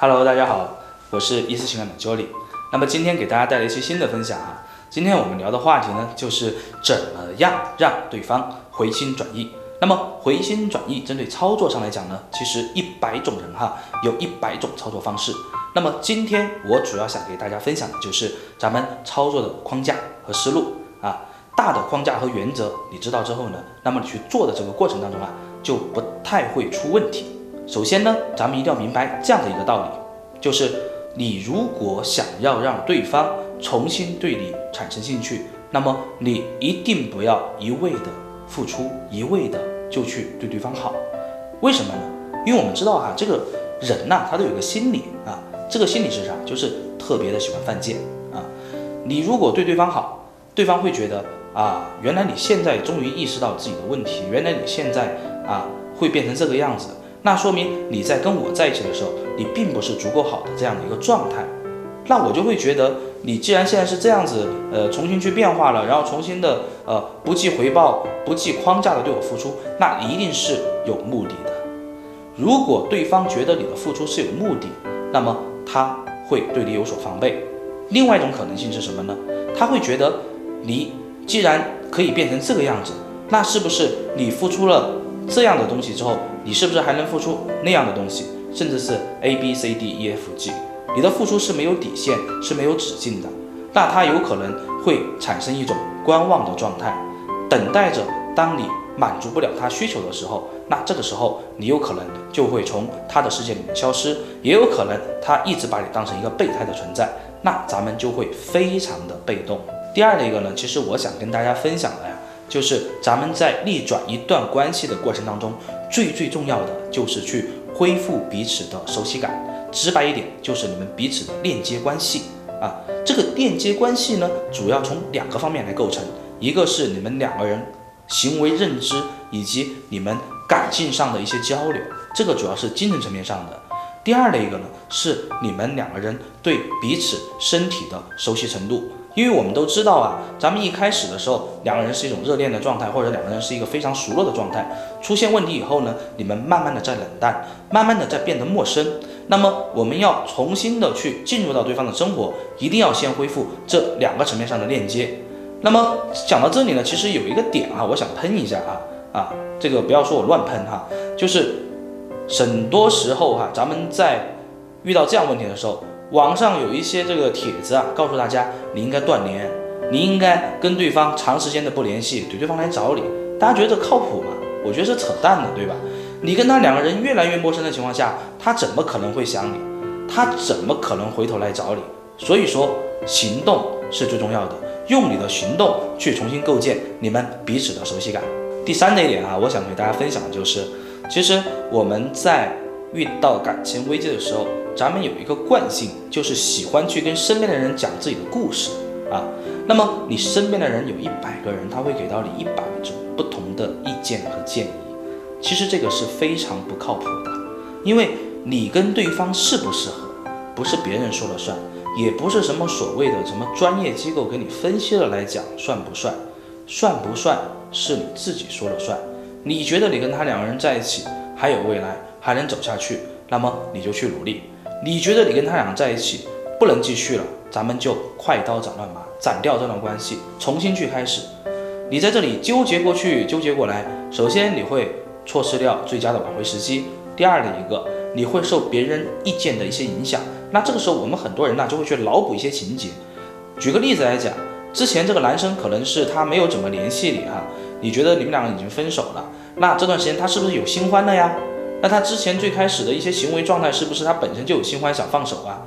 Hello，大家好，我是一思情感的 Jolly。那么今天给大家带来一期新的分享哈。今天我们聊的话题呢，就是怎么样让对方回心转意。那么回心转意，针对操作上来讲呢，其实一百种人哈，有一百种操作方式。那么今天我主要想给大家分享的就是咱们操作的框架和思路啊，大的框架和原则你知道之后呢，那么你去做的这个过程当中啊，就不太会出问题。首先呢，咱们一定要明白这样的一个道理，就是你如果想要让对方重新对你产生兴趣，那么你一定不要一味的付出，一味的就去对对方好。为什么呢？因为我们知道哈，这个人呐，他都有个心理啊，这个心理是啥？就是特别的喜欢犯贱啊。你如果对对方好，对方会觉得啊，原来你现在终于意识到自己的问题，原来你现在啊会变成这个样子。那说明你在跟我在一起的时候，你并不是足够好的这样的一个状态，那我就会觉得，你既然现在是这样子，呃，重新去变化了，然后重新的，呃，不计回报、不计框架的对我付出，那一定是有目的的。如果对方觉得你的付出是有目的，那么他会对你有所防备。另外一种可能性是什么呢？他会觉得你既然可以变成这个样子，那是不是你付出了？这样的东西之后，你是不是还能付出那样的东西，甚至是 A B C D E F G？你的付出是没有底线，是没有止境的。那他有可能会产生一种观望的状态，等待着当你满足不了他需求的时候，那这个时候你有可能就会从他的世界里面消失，也有可能他一直把你当成一个备胎的存在，那咱们就会非常的被动。第二的一个呢，其实我想跟大家分享的呀。就是咱们在逆转一段关系的过程当中，最最重要的就是去恢复彼此的熟悉感。直白一点，就是你们彼此的链接关系啊。这个链接关系呢，主要从两个方面来构成，一个是你们两个人行为认知以及你们感性上的一些交流，这个主要是精神层面上的。第二的一个呢，是你们两个人对彼此身体的熟悉程度。因为我们都知道啊，咱们一开始的时候，两个人是一种热恋的状态，或者两个人是一个非常熟络的状态。出现问题以后呢，你们慢慢的在冷淡，慢慢的在变得陌生。那么我们要重新的去进入到对方的生活，一定要先恢复这两个层面上的链接。那么讲到这里呢，其实有一个点啊，我想喷一下啊啊，这个不要说我乱喷哈，就是很多时候哈，咱们在遇到这样问题的时候。网上有一些这个帖子啊，告诉大家你应该断联，你应该跟对方长时间的不联系，等对方来找你。大家觉得这靠谱吗？我觉得是扯淡的，对吧？你跟他两个人越来越陌生的情况下，他怎么可能会想你？他怎么可能回头来找你？所以说，行动是最重要的，用你的行动去重新构建你们彼此的熟悉感。第三的一点啊，我想给大家分享的就是，其实我们在遇到感情危机的时候。咱们有一个惯性，就是喜欢去跟身边的人讲自己的故事啊。那么你身边的人有一百个人，他会给到你一百种不同的意见和建议。其实这个是非常不靠谱的，因为你跟对方适不适合，不是别人说了算，也不是什么所谓的什么专业机构给你分析了来讲算不算，算不算是你自己说了算。你觉得你跟他两个人在一起还有未来，还能走下去，那么你就去努力。你觉得你跟他俩在一起不能继续了，咱们就快刀斩乱麻，斩掉这段关系，重新去开始。你在这里纠结过去，纠结过来，首先你会错失掉最佳的挽回时机。第二的一个，你会受别人意见的一些影响。那这个时候，我们很多人呢就会去脑补一些情节。举个例子来讲，之前这个男生可能是他没有怎么联系你哈，你觉得你们两个已经分手了，那这段时间他是不是有新欢了呀？那他之前最开始的一些行为状态，是不是他本身就有新欢想放手啊？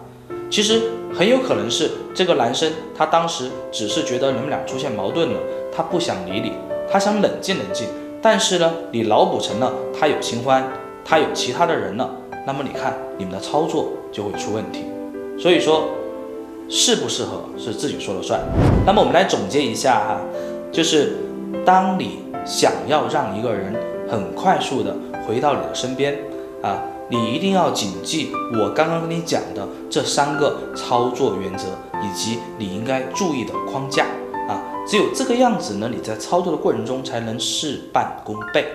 其实很有可能是这个男生，他当时只是觉得你们俩出现矛盾了，他不想理你，他想冷静冷静。但是呢，你脑补成了他有新欢，他有其他的人了，那么你看你们的操作就会出问题。所以说，适不适合是自己说了算。那么我们来总结一下哈，就是当你想要让一个人很快速的。回到你的身边啊，你一定要谨记我刚刚跟你讲的这三个操作原则，以及你应该注意的框架啊。只有这个样子呢，你在操作的过程中才能事半功倍。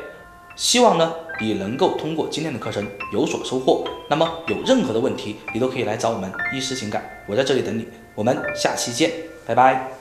希望呢你能够通过今天的课程有所收获。那么有任何的问题，你都可以来找我们医师情感，我在这里等你。我们下期见，拜拜。